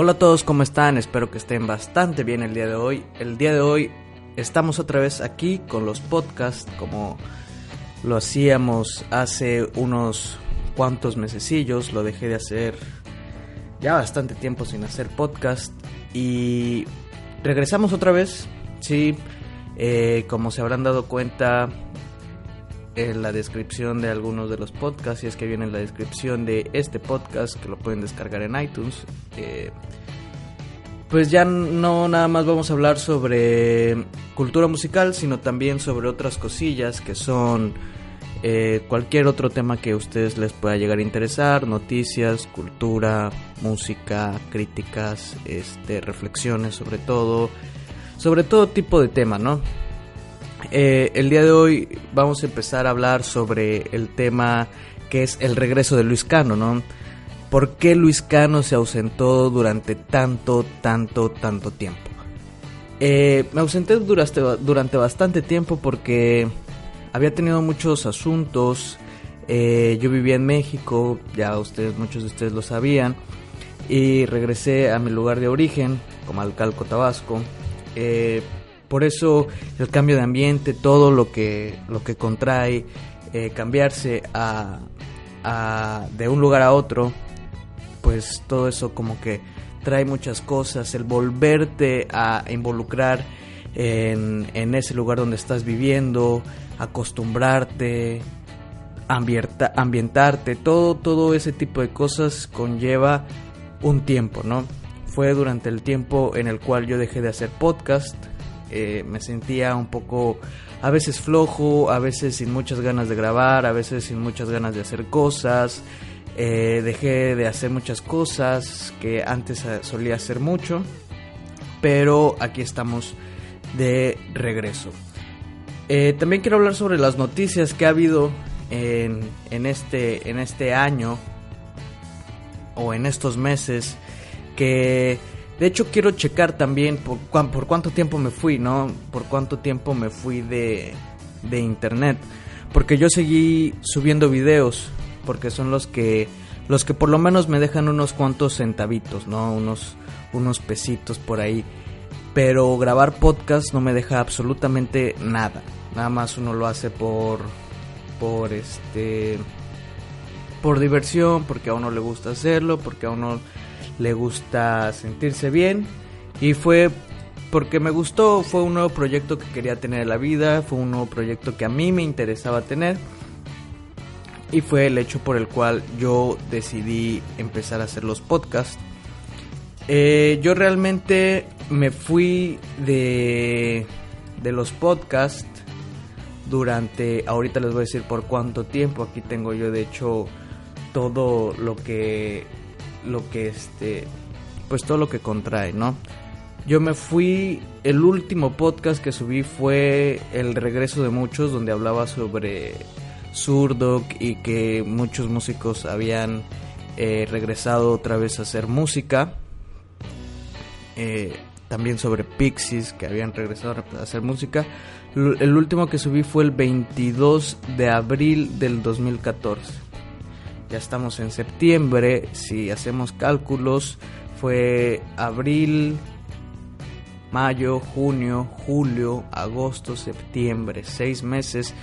Hola a todos, ¿cómo están? Espero que estén bastante bien el día de hoy. El día de hoy estamos otra vez aquí con los podcasts como lo hacíamos hace unos cuantos mesecillos. Lo dejé de hacer ya bastante tiempo sin hacer podcast y regresamos otra vez. Sí, eh, como se habrán dado cuenta, en la descripción de algunos de los podcasts, y es que viene en la descripción de este podcast, que lo pueden descargar en iTunes. Eh, pues ya no nada más vamos a hablar sobre cultura musical, sino también sobre otras cosillas que son eh, cualquier otro tema que a ustedes les pueda llegar a interesar, noticias, cultura, música, críticas, este, reflexiones sobre todo, sobre todo tipo de tema, ¿no? Eh, el día de hoy vamos a empezar a hablar sobre el tema que es el regreso de Luis Cano, ¿no? ¿Por qué Luis Cano se ausentó durante tanto, tanto, tanto tiempo? Eh, me ausenté durante, bastante tiempo porque había tenido muchos asuntos. Eh, yo vivía en México, ya ustedes, muchos de ustedes lo sabían, y regresé a mi lugar de origen, como Alcalco, Tabasco. Eh, por eso el cambio de ambiente, todo lo que, lo que contrae eh, cambiarse a, de un lugar a otro, pues todo eso como que trae muchas cosas, el volverte a involucrar en, en ese lugar donde estás viviendo, acostumbrarte, ambientarte, todo, todo ese tipo de cosas conlleva un tiempo, ¿no? Fue durante el tiempo en el cual yo dejé de hacer podcast, eh, me sentía un poco a veces flojo, a veces sin muchas ganas de grabar, a veces sin muchas ganas de hacer cosas. Eh, dejé de hacer muchas cosas que antes eh, solía hacer mucho, pero aquí estamos de regreso. también quiero hablar sobre las noticias que ha habido en, en, este, en este año o en estos meses que de hecho, quiero checar también por, por cuánto tiempo me fui, ¿no? Por cuánto tiempo me fui de, de internet. Porque yo seguí subiendo videos, porque son los que, los que por lo menos me dejan unos cuantos centavitos, ¿no? Unos, unos pesitos por ahí. Pero grabar podcast no me deja absolutamente nada. Nada más uno lo hace por, por este, por diversión, porque a uno le gusta hacerlo, porque a uno le gusta sentirse bien y fue porque me gustó, fue un nuevo proyecto que quería tener en la vida, fue un nuevo proyecto que a mí me interesaba tener y fue el hecho por el cual yo decidí empezar a hacer los podcasts. Eh, yo realmente me fui de, de los podcasts durante, ahorita les voy a decir por cuánto tiempo, aquí tengo yo de hecho todo lo que lo que este, pues todo lo que contrae, ¿no? Yo me fui, el último podcast que subí fue El regreso de muchos, donde hablaba sobre Zurdok y que muchos músicos habían eh, regresado otra vez a hacer música. Eh, también sobre Pixies, que habían regresado a hacer música. El último que subí fue el 22 de abril del 2014 ya estamos en septiembre, si hacemos cálculos, fue abril, mayo, junio, julio, agosto, septiembre, seis meses.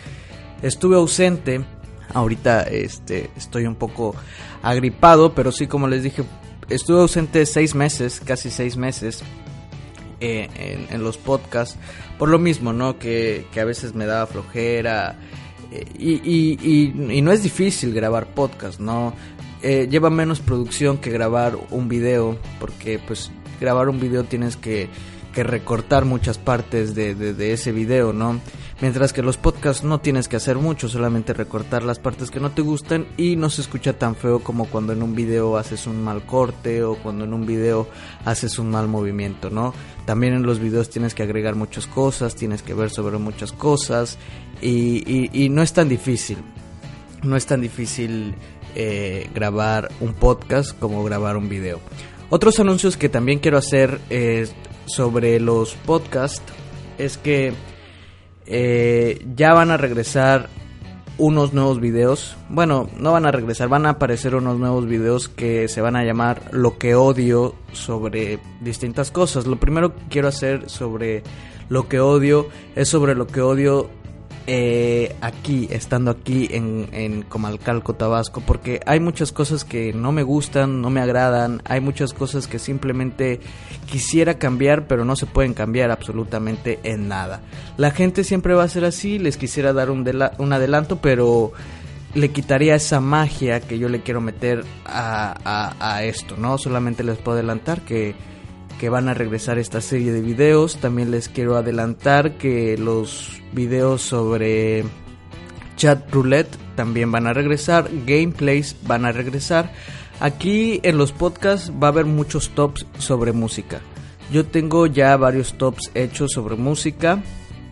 Estuve ausente, ahorita este, estoy un poco agripado, pero sí, como les dije, estuve ausente seis meses, casi seis meses. Eh, en, los podcasts por lo mismo no que, que a veces me daba flojera y, y, no es difícil grabar podcast, ¿no? Eh, lleva menos producción que grabar un video, porque pues grabar un video tienes que, que recortar muchas partes de, de, ese video, ¿no? Mientras que los podcasts no tienes que hacer mucho, solamente recortar las partes que no te gustan y no se escucha tan feo como cuando en un video haces un mal corte o cuando en un video haces un mal movimiento, ¿no? También en los videos tienes que agregar muchas cosas, tienes que ver sobre muchas cosas y, no es tan difícil. No es tan difícil eh, grabar un podcast como grabar un video. Otros anuncios que también quiero hacer eh, sobre los podcasts es que eh, ya van a regresar unos nuevos videos. Bueno, no van a regresar, van a aparecer unos nuevos videos que se van a llamar Lo que odio sobre distintas cosas. Lo primero que quiero hacer sobre lo que odio es sobre lo que odio eh, aquí, estando aquí en, en Comalcalco, Tabasco, porque hay muchas cosas que no me gustan, no me agradan, hay muchas cosas que simplemente quisiera cambiar, pero no se pueden cambiar absolutamente en nada. La gente siempre va a ser así, les quisiera dar un, un adelanto, pero le quitaría esa magia que yo le quiero meter a, a esto, ¿no? Solamente les puedo adelantar que que van a regresar esta serie de videos. También les quiero adelantar que los videos sobre chat roulette también van a regresar, gameplays van a regresar. Aquí en los podcasts va a haber muchos tops sobre música. Yo tengo ya varios tops hechos sobre música,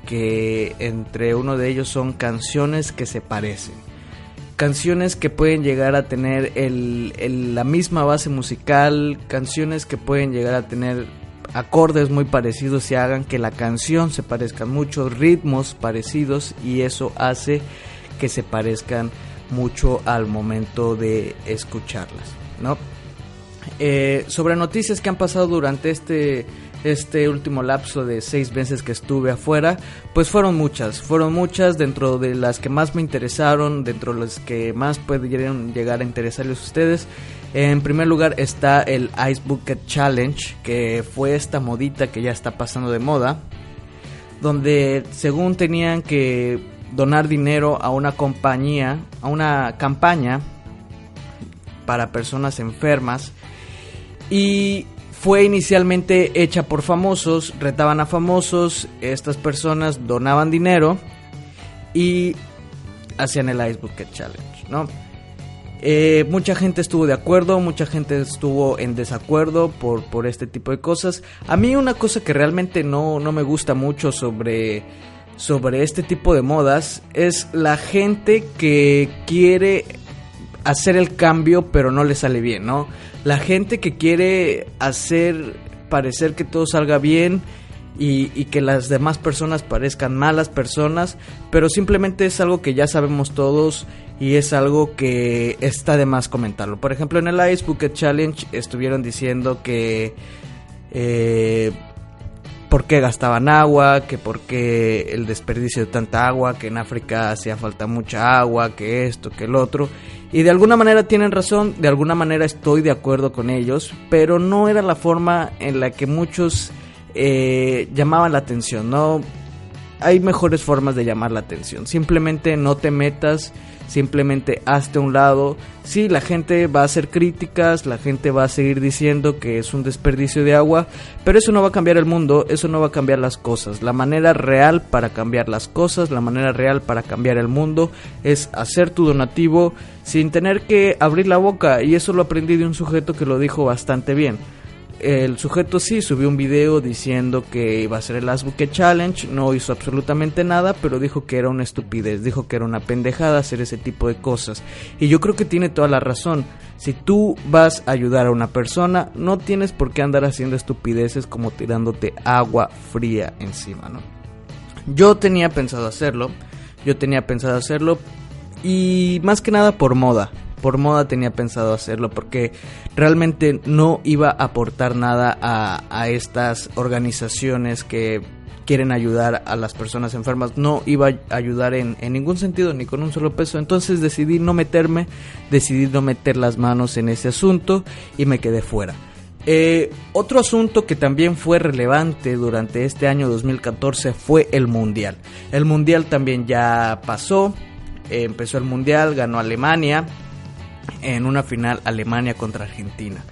que entre uno de ellos son canciones que se parecen canciones que pueden llegar a tener el, la misma base musical, canciones que pueden llegar a tener acordes muy parecidos y hagan que la canción se parezca mucho, ritmos parecidos y eso hace que se parezcan mucho al momento de escucharlas, ¿no? Eh, sobre noticias que han pasado durante este este último lapso de seis meses que estuve afuera, pues fueron muchas, fueron muchas dentro de las que más me interesaron, dentro de las que más pudieron llegar a interesarles a ustedes. En primer lugar está el Ice Bucket Challenge, que fue esta modita que ya está pasando de moda, donde según tenían que donar dinero a una compañía, a una campaña para personas enfermas. Y fue inicialmente hecha por famosos, retaban a famosos, estas personas donaban dinero y hacían el Ice Bucket Challenge, ¿no? Eh, mucha gente estuvo de acuerdo, mucha gente estuvo en desacuerdo por, por este tipo de cosas. A mí una cosa que realmente no, no me gusta mucho sobre, sobre este tipo de modas es la gente que quiere hacer el cambio pero no le sale bien, ¿no? La gente que quiere hacer parecer que todo salga bien y, que las demás personas parezcan malas personas, pero simplemente es algo que ya sabemos todos y es algo que está de más comentarlo. Por ejemplo, en el Ice Bucket Challenge estuvieron diciendo que... Eh, por qué gastaban agua, que por qué el desperdicio de tanta agua, que en África hacía falta mucha agua, que esto, que el otro. Y de alguna manera tienen razón, de alguna manera estoy de acuerdo con ellos, pero no era la forma en la que muchos eh, llamaban la atención, ¿no? Hay mejores formas de llamar la atención. Simplemente no te metas simplemente hazte a un lado. Sí, la gente va a hacer críticas, la gente va a seguir diciendo que es un desperdicio de agua, pero eso no va a cambiar el mundo, eso no va a cambiar las cosas. La manera real para cambiar las cosas, la manera real para cambiar el mundo es hacer tu donativo sin tener que abrir la boca y eso lo aprendí de un sujeto que lo dijo bastante bien el sujeto sí subió un video diciendo que iba a ser el Last Bucket Challenge, no hizo absolutamente nada, pero dijo que era una estupidez, dijo que era una pendejada hacer ese tipo de cosas. Y yo creo que tiene toda la razón. Si tú vas a ayudar a una persona, no tienes por qué andar haciendo estupideces como tirándote agua fría encima, ¿no? Yo tenía pensado hacerlo, yo tenía pensado hacerlo y más que nada por moda por moda tenía pensado hacerlo porque realmente no iba a aportar nada a, estas organizaciones que quieren ayudar a las personas enfermas. No iba a ayudar en, ningún sentido, ni con un solo peso. Entonces decidí no meterme, decidí no meter las manos en ese asunto y me quedé fuera. Eh, otro asunto que también fue relevante durante este año 2014 fue el Mundial. El Mundial también ya pasó, empezó el Mundial, ganó Alemania, en una final Alemania contra Argentina.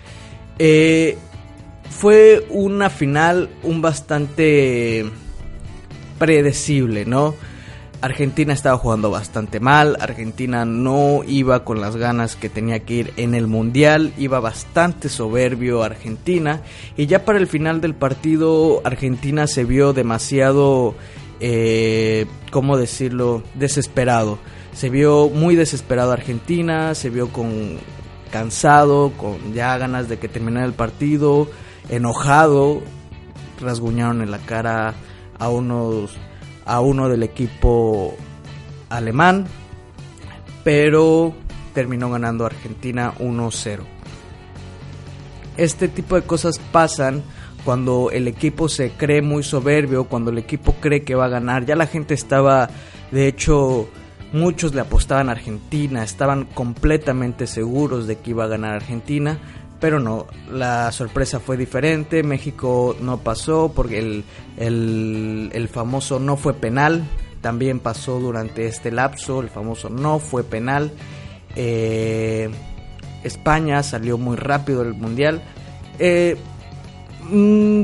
Eh, fue una final un bastante predecible, ¿no? Argentina estaba jugando bastante mal, Argentina no iba con las ganas que tenía que ir en el Mundial, iba bastante soberbio Argentina y ya para el final del partido Argentina se vio demasiado, eh, ¿cómo decirlo?, desesperado. Se vio muy desesperado Argentina, se vio con cansado, con ya ganas de que terminara el partido, enojado, rasguñaron en la cara a unos a uno del equipo alemán pero terminó ganando Argentina 1-0. Este tipo de cosas pasan cuando el equipo se cree muy soberbio, cuando el equipo cree que va a ganar. Ya la gente estaba, de hecho, muchos le apostaban a Argentina, estaban completamente seguros de que iba a ganar Argentina, pero no, la sorpresa fue diferente, México no pasó porque el, el, famoso no fue penal, también pasó durante este lapso, el famoso no fue penal. Eh, España salió muy rápido del mundial. Eh,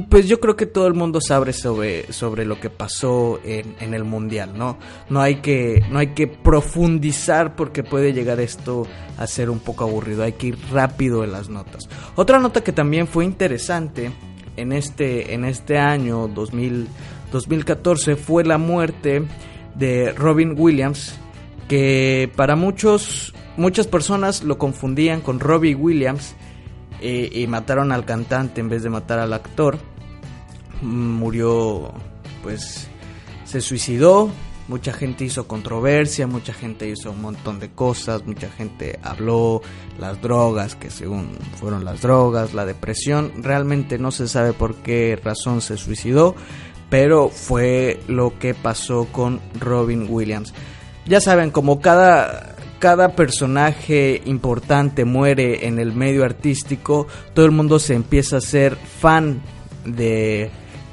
pues yo creo que todo el mundo sabe sobre, sobre lo que pasó en, el mundial, ¿no? No hay, que, no hay que profundizar porque puede llegar esto a ser un poco aburrido, hay que ir rápido en las notas. Otra nota que también fue interesante en este, en este año 2000, 2014 fue la muerte de Robin Williams, que para muchos, muchas personas lo confundían con Robbie Williams, y mataron al cantante en vez de matar al actor. Murió, pues se suicidó. Mucha gente hizo controversia, mucha gente hizo un montón de cosas, mucha gente habló las drogas, que según fueron las drogas, la depresión. Realmente no se sabe por qué razón se suicidó, pero fue lo que pasó con Robin Williams. Ya saben, como cada cada personaje importante muere en el medio artístico, todo el mundo se empieza a ser fan de,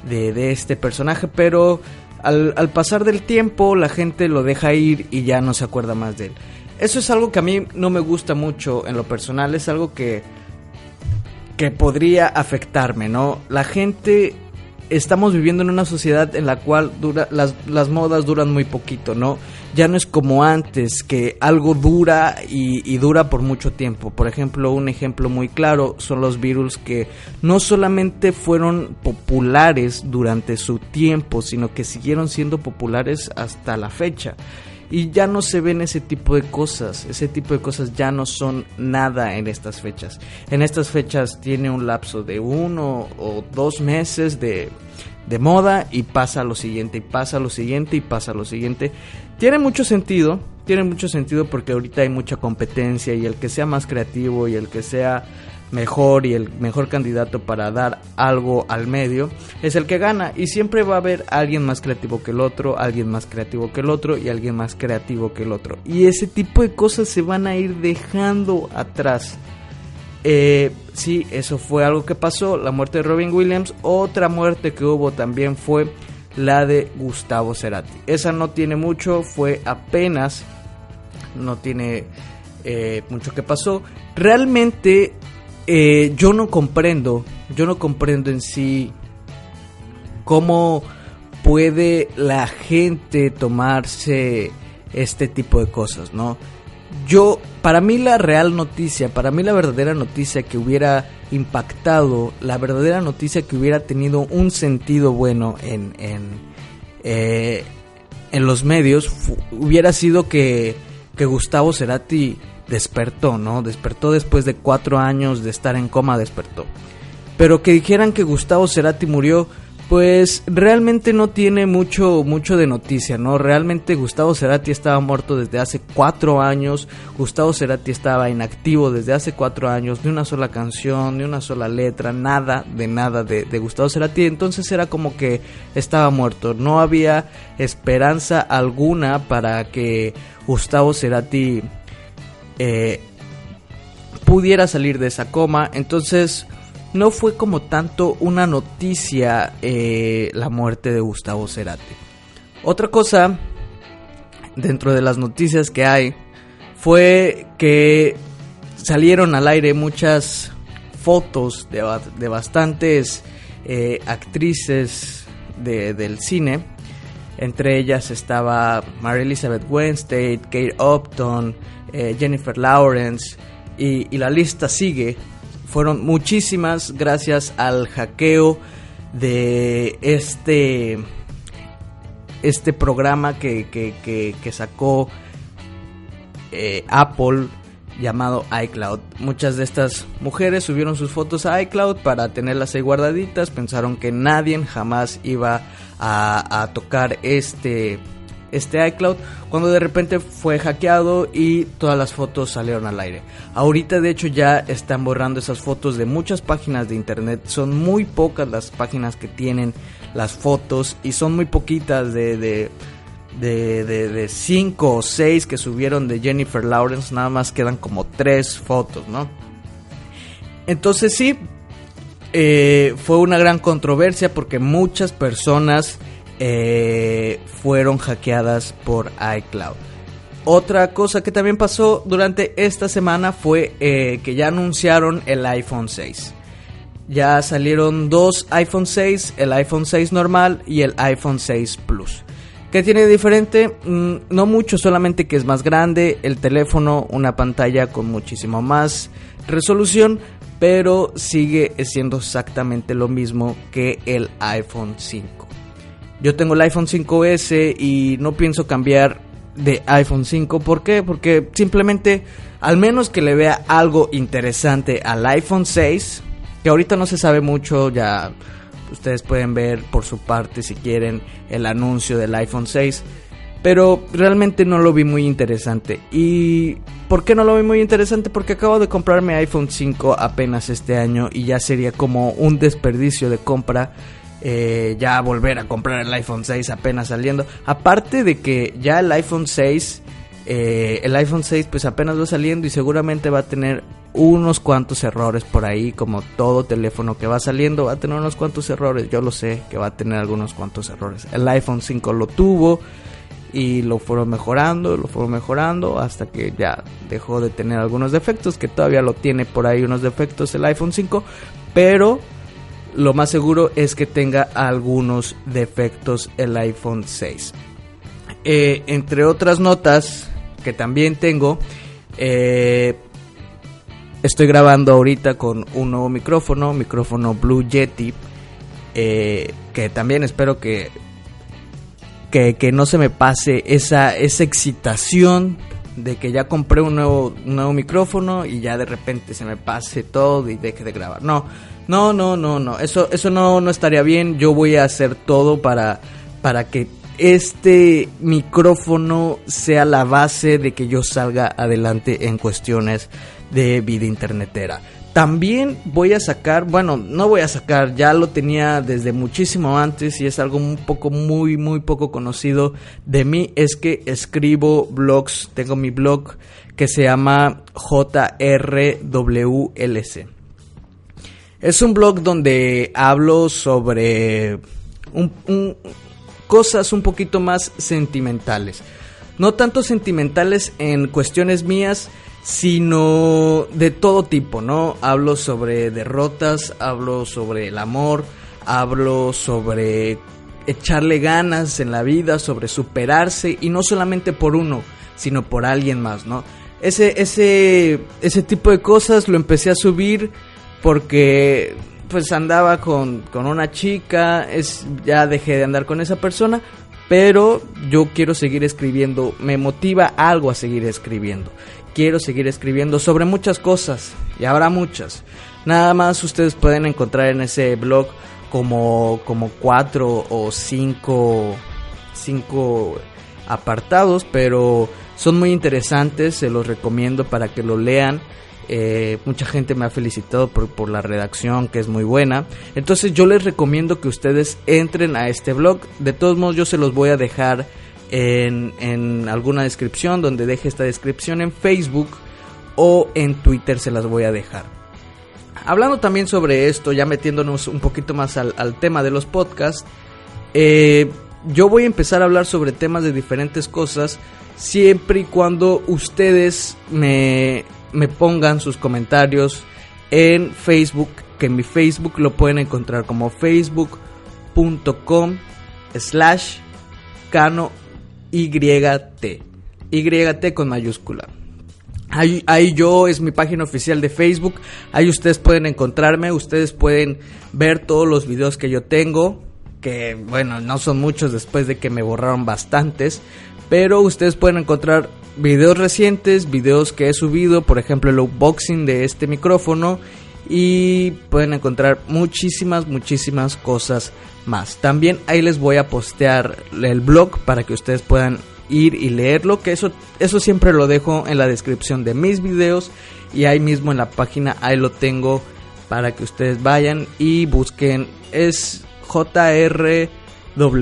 de, este personaje, pero al, al, pasar del tiempo la gente lo deja ir y ya no se acuerda más de él. Eso es algo que a mí no me gusta mucho en lo personal, es algo que, que podría afectarme, ¿no? La gente estamos viviendo en una sociedad en la cual dura, las, las modas duran muy poquito, ¿no? Ya no es como antes, que algo dura y, dura por mucho tiempo. Por ejemplo, un ejemplo muy claro son los virus que no solamente fueron populares durante su tiempo, sino que siguieron siendo populares hasta la fecha. Y ya no se ven ese tipo de cosas, ese tipo de cosas ya no son nada en estas fechas. En estas fechas tiene un lapso de uno o dos meses de, de moda y pasa lo siguiente, y pasa lo siguiente, y pasa lo siguiente. Tiene mucho sentido, tiene mucho sentido porque ahorita hay mucha competencia y el que sea más creativo y el que sea mejor y el mejor candidato para dar algo al medio es el que gana y siempre va a haber alguien más creativo que el otro, alguien más creativo que el otro y alguien más creativo que el otro y ese tipo de cosas se van a ir dejando atrás. Eh, sí, eso fue algo que pasó, la muerte de Robin Williams, otra muerte que hubo también fue la de Gustavo Cerati. Esa no tiene mucho, fue apenas, no tiene eh, mucho que pasó. Realmente eh, yo no comprendo, yo no comprendo en sí cómo puede la gente tomarse este tipo de cosas, ¿no? Yo, para mí la real noticia, para mí la verdadera noticia que hubiera impactado, la verdadera noticia que hubiera tenido un sentido bueno en, en, eh, en los medios, hubiera sido que, que Gustavo Cerati despertó, ¿no? Despertó después de cuatro años de estar en coma, despertó. Pero que dijeran que Gustavo Cerati murió, pues realmente no tiene mucho, mucho de noticia, ¿no? Realmente Gustavo Cerati estaba muerto desde hace cuatro años, Gustavo Cerati estaba inactivo desde hace cuatro años, ni una sola canción, ni una sola letra, nada de nada de, de Gustavo Cerati, entonces era como que estaba muerto, no había esperanza alguna para que Gustavo Cerati eh, pudiera salir de esa coma. Entonces no fue como tanto una noticia eh, la muerte de Gustavo Cerati. Otra cosa dentro de las noticias que hay fue que salieron al aire muchas fotos de, bastantes eh, actrices del cine. Entre ellas estaba Mary Elizabeth Winstead, Kate Upton, eh, Jennifer Lawrence y, la lista sigue. Fueron muchísimas gracias al hackeo de este, este programa que, que, sacó eh, Apple llamado iCloud. Muchas de estas mujeres subieron sus fotos a iCloud para tenerlas ahí guardaditas. Pensaron que nadie jamás iba a, a tocar este este iCloud cuando de repente fue hackeado y todas las fotos salieron al aire. Ahorita de hecho ya están borrando esas fotos de muchas páginas de internet. Son muy pocas las páginas que tienen las fotos y son muy poquitas de, de de, de, cinco o seis que subieron de Jennifer Lawrence, nada más quedan como tres fotos, ¿no? Entonces sí, eh, fue una gran controversia porque muchas personas eh, fueron hackeadas por iCloud. Otra cosa que también pasó durante esta semana fue eh, que ya anunciaron el iPhone 6. Ya salieron dos iPhone 6, el iPhone 6 normal y el iPhone 6 Plus. ¿Qué tiene de diferente? Mm, no mucho, solamente que es más grande, el teléfono, una pantalla con muchísimo más resolución, pero sigue siendo exactamente lo mismo que el iPhone 5. Yo tengo el iPhone 5S y no pienso cambiar de iPhone 5. ¿Por qué? Porque simplemente, al menos que le vea algo interesante al iPhone 6, que ahorita no se sabe mucho, ya ustedes pueden ver por su parte si quieren el anuncio del iPhone 6. Pero realmente no lo vi muy interesante. ¿Y por qué no lo vi muy interesante? Porque acabo de comprarme iPhone 5 apenas este año y ya sería como un desperdicio de compra eh, ya volver a comprar el iPhone 6 apenas saliendo. Aparte de que ya el iPhone 6, eh, el iPhone 6 pues apenas va saliendo y seguramente va a tener unos cuantos errores por ahí, como todo teléfono que va saliendo va a tener unos cuantos errores. Yo lo sé que va a tener algunos cuantos errores. El iPhone 5 lo tuvo y lo fueron mejorando, lo fueron mejorando hasta que ya dejó de tener algunos defectos, que todavía lo tiene por ahí unos defectos el iPhone 5, pero lo más seguro es que tenga algunos defectos el iPhone 6. Eh, entre otras notas que también tengo, eh, estoy grabando ahorita con un nuevo micrófono, micrófono Blue Yeti, eh, que también espero que, que, no se me pase esa, esa excitación de que ya compré un nuevo, un nuevo micrófono y ya de repente se me pase todo y deje de grabar. No, no, no, no, no. Eso, eso no, no estaría bien. Yo voy a hacer todo para, para que este micrófono sea la base de que yo salga adelante en cuestiones de vida internetera. También voy a sacar, bueno, no voy a sacar, ya lo tenía desde muchísimo antes y es algo un poco muy, muy poco conocido de mí, es que escribo blogs, tengo mi blog que se llama JRWLC. Es un blog donde hablo sobre cosas un poquito más sentimentales. No tanto sentimentales en cuestiones mías, sino de todo tipo, ¿no? Hablo sobre derrotas, hablo sobre el amor, hablo sobre echarle ganas en la vida, sobre superarse y no solamente por uno, sino por alguien más, ¿no? Ese, ese, ese tipo de cosas lo empecé a subir porque pues andaba con, con una chica, es, ya dejé de andar con esa persona, pero yo quiero seguir escribiendo, me motiva algo a seguir escribiendo. Quiero seguir escribiendo sobre muchas cosas, y habrá muchas. Nada más ustedes pueden encontrar en ese blog como, como cuatro o cinco, cinco apartados, pero son muy interesantes, se los recomiendo para que lo lean eh, mucha gente me ha felicitado por, la redacción que es muy buena. Entonces yo les recomiendo que ustedes entren a este blog. De todos modos yo se los voy a dejar en, en alguna descripción donde deje esta descripción en Facebook o en Twitter se las voy a dejar. Hablando también sobre esto, ya metiéndonos un poquito más al, tema de los podcasts, eh, yo voy a empezar a hablar sobre temas de diferentes cosas siempre y cuando ustedes me, me pongan sus comentarios en Facebook, que en mi Facebook lo pueden encontrar como facebook.com slash cano YT. YT con mayúscula. Ahí, ahí, yo es mi página oficial de Facebook. Ahí ustedes pueden encontrarme. Ustedes pueden ver todos los videos que yo tengo. Que bueno, no son muchos después de que me borraron bastantes. Pero ustedes pueden encontrar videos recientes, videos que he subido, por ejemplo el unboxing de este micrófono y pueden encontrar muchísimas, muchísimas cosas más. También ahí les voy a postear el blog para que ustedes puedan ir y leerlo, que eso, eso siempre lo dejo en la descripción de mis videos y ahí mismo en la página ahí lo tengo para que ustedes vayan y busquen es jrwlc.com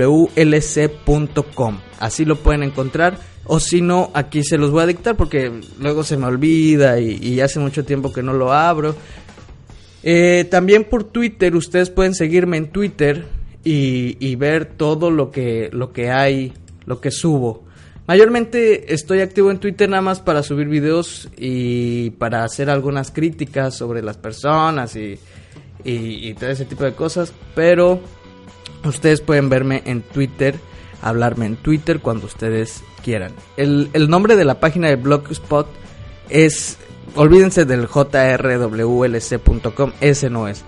así lo pueden encontrar. O si no aquí se los voy a dictar porque luego se me olvida y, hace mucho tiempo que no lo abro. Eh, también por Twitter ustedes pueden seguirme en Twitter y, y ver todo lo que lo que hay lo que subo. Mayormente estoy activo en Twitter nada más para subir videos y para hacer algunas críticas sobre las personas y, todo ese tipo de cosas. Pero ustedes pueden verme en Twitter, hablarme en Twitter cuando ustedes quieran. El, nombre de la página de Blogspot es, olvídense del jrwlc.com, ese no es.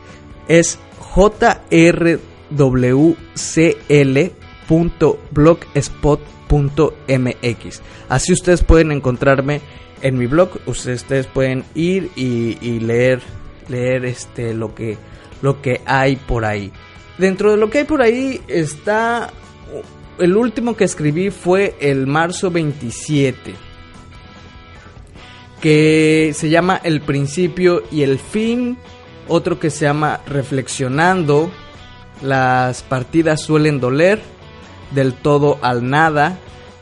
Es jrwcl.blogspot.com mx Así ustedes pueden encontrarme en mi blog, ustedes pueden ir y, leer leer este lo que lo que hay por ahí. Dentro de lo que hay por ahí está el último que escribí fue el marzo 27 que se llama El principio y el fin, otro que se llama Reflexionando, las partidas suelen doler del todo al nada,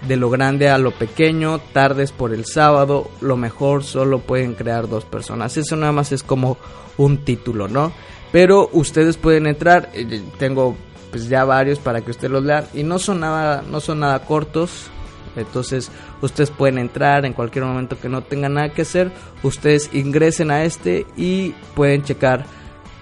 de lo grande a lo pequeño, tardes por el sábado, lo mejor solo pueden crear dos personas. Eso nada más es como un título, ¿no? Pero ustedes pueden entrar, eh, tengo pues ya varios para que ustedes los lean y no son nada no son nada cortos. Entonces, ustedes pueden entrar en cualquier momento que no tengan nada que hacer, ustedes ingresen a este y pueden checar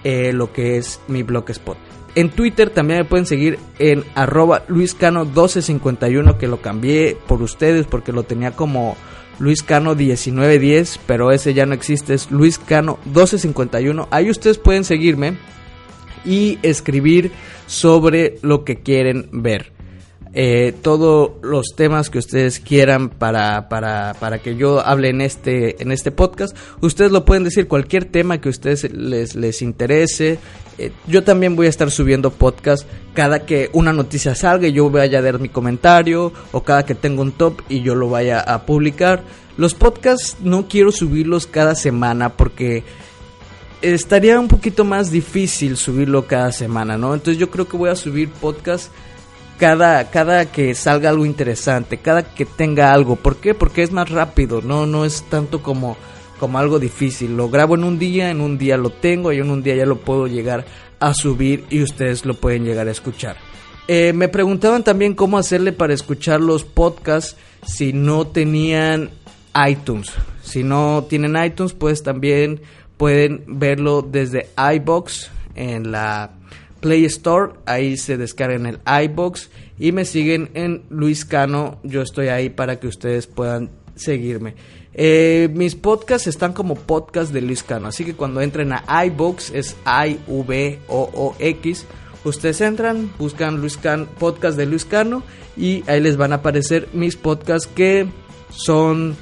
eh, lo que es mi blogspot. En Twitter también me pueden seguir en arroba luiscano1251 que lo cambié por ustedes porque lo tenía como luiscano1910 pero ese ya no existe, es luiscano1251. Ahí ustedes pueden seguirme y escribir sobre lo que quieren ver. Eh, todos los temas que ustedes quieran para, para, para, que yo hable en este, en este podcast. Ustedes lo pueden decir, cualquier tema que a ustedes les, les interese. Eh, yo también voy a estar subiendo podcast cada que una noticia salga yo vaya a dar mi comentario o cada que tengo un top y yo lo vaya a publicar. Los podcasts no quiero subirlos cada semana porque estaría un poquito más difícil subirlo cada semana, ¿no? Entonces yo creo que voy a subir podcast cada, cada que salga algo interesante, cada que tenga algo. ¿Por qué? Porque es más rápido, no, no es tanto como, como algo difícil. Lo grabo en un día, en un día lo tengo y en un día ya lo puedo llegar a subir y ustedes lo pueden llegar a escuchar. Eh, me preguntaban también cómo hacerle para escuchar los podcasts si no tenían iTunes. Si no tienen iTunes, pues también pueden verlo desde iBox en la Play Store, ahí se descargan el iBox y me siguen en Luis Cano, yo estoy ahí para que ustedes puedan seguirme. Eh, mis podcasts están como podcast de Luis Cano, así que cuando entren a iBox es I V O O X, ustedes entran, buscan Luis Cano, podcast de Luis Cano y ahí les van a aparecer mis podcasts que son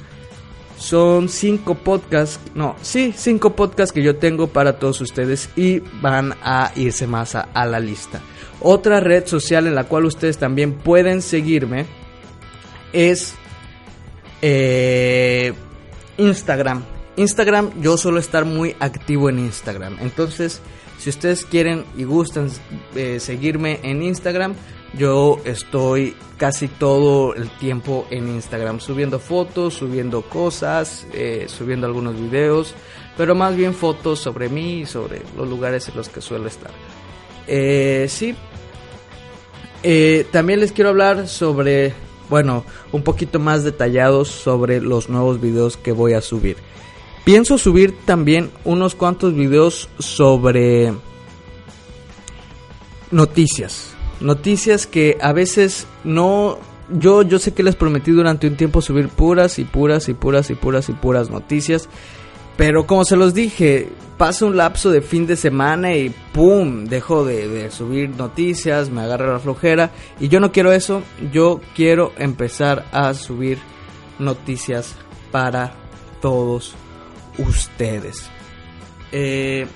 son cinco podcasts, no, sí, cinco podcasts que yo tengo para todos ustedes y van a irse más a, la lista. Otra red social en la cual ustedes también pueden seguirme es eh, Instagram. Instagram, yo suelo estar muy activo en Instagram. Entonces, si ustedes quieren y gustan eh, seguirme en Instagram, yo estoy casi todo el tiempo en Instagram subiendo fotos, subiendo cosas, eh, subiendo algunos videos, pero más bien fotos sobre mí y sobre los lugares en los que suelo estar. Eh, sí, eh, también les quiero hablar sobre, bueno, un poquito más detallados sobre los nuevos videos que voy a subir. Pienso subir también unos cuantos videos sobre noticias noticias que a veces no yo yo sé que les prometí durante un tiempo subir puras y puras y puras y puras y puras noticias, pero como se los dije, pasa un lapso de fin de semana y pum, dejo de, subir noticias, me agarra la flojera y yo no quiero eso, yo quiero empezar a subir noticias para todos ustedes. Eh,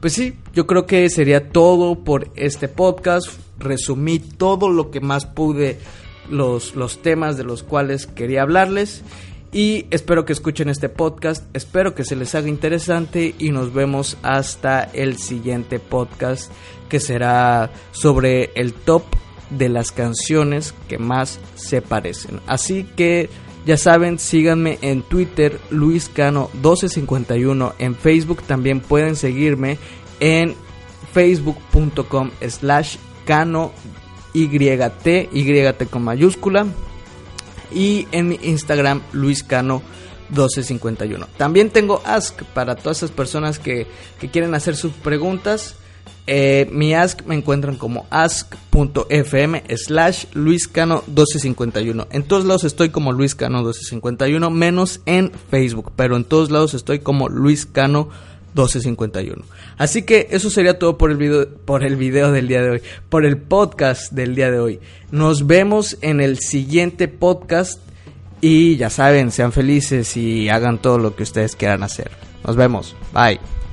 Pues sí, yo creo que sería todo por este podcast. Resumí todo lo que más pude, los, los temas de los cuales quería hablarles. Y espero que escuchen este podcast, espero que se les haga interesante y nos vemos hasta el siguiente podcast que será sobre el top de las canciones que más se parecen. Así que ya saben, síganme en Twitter, LuisCano1251. En Facebook también pueden seguirme en facebook.com slash cano YT, YT con mayúscula y en mi Instagram luiscano1251. También tengo Ask para todas esas personas que, quieren hacer sus preguntas. Eh, mi ask me encuentran como ask.fm slash luiscano1251. En todos lados estoy como luiscano1251, menos en Facebook, pero en todos lados estoy como luiscano 1251. Así que eso sería todo por el video por el video del día de hoy, por el podcast del día de hoy. Nos vemos en el siguiente podcast y ya saben, sean felices y hagan todo lo que ustedes quieran hacer. Nos vemos. Bye.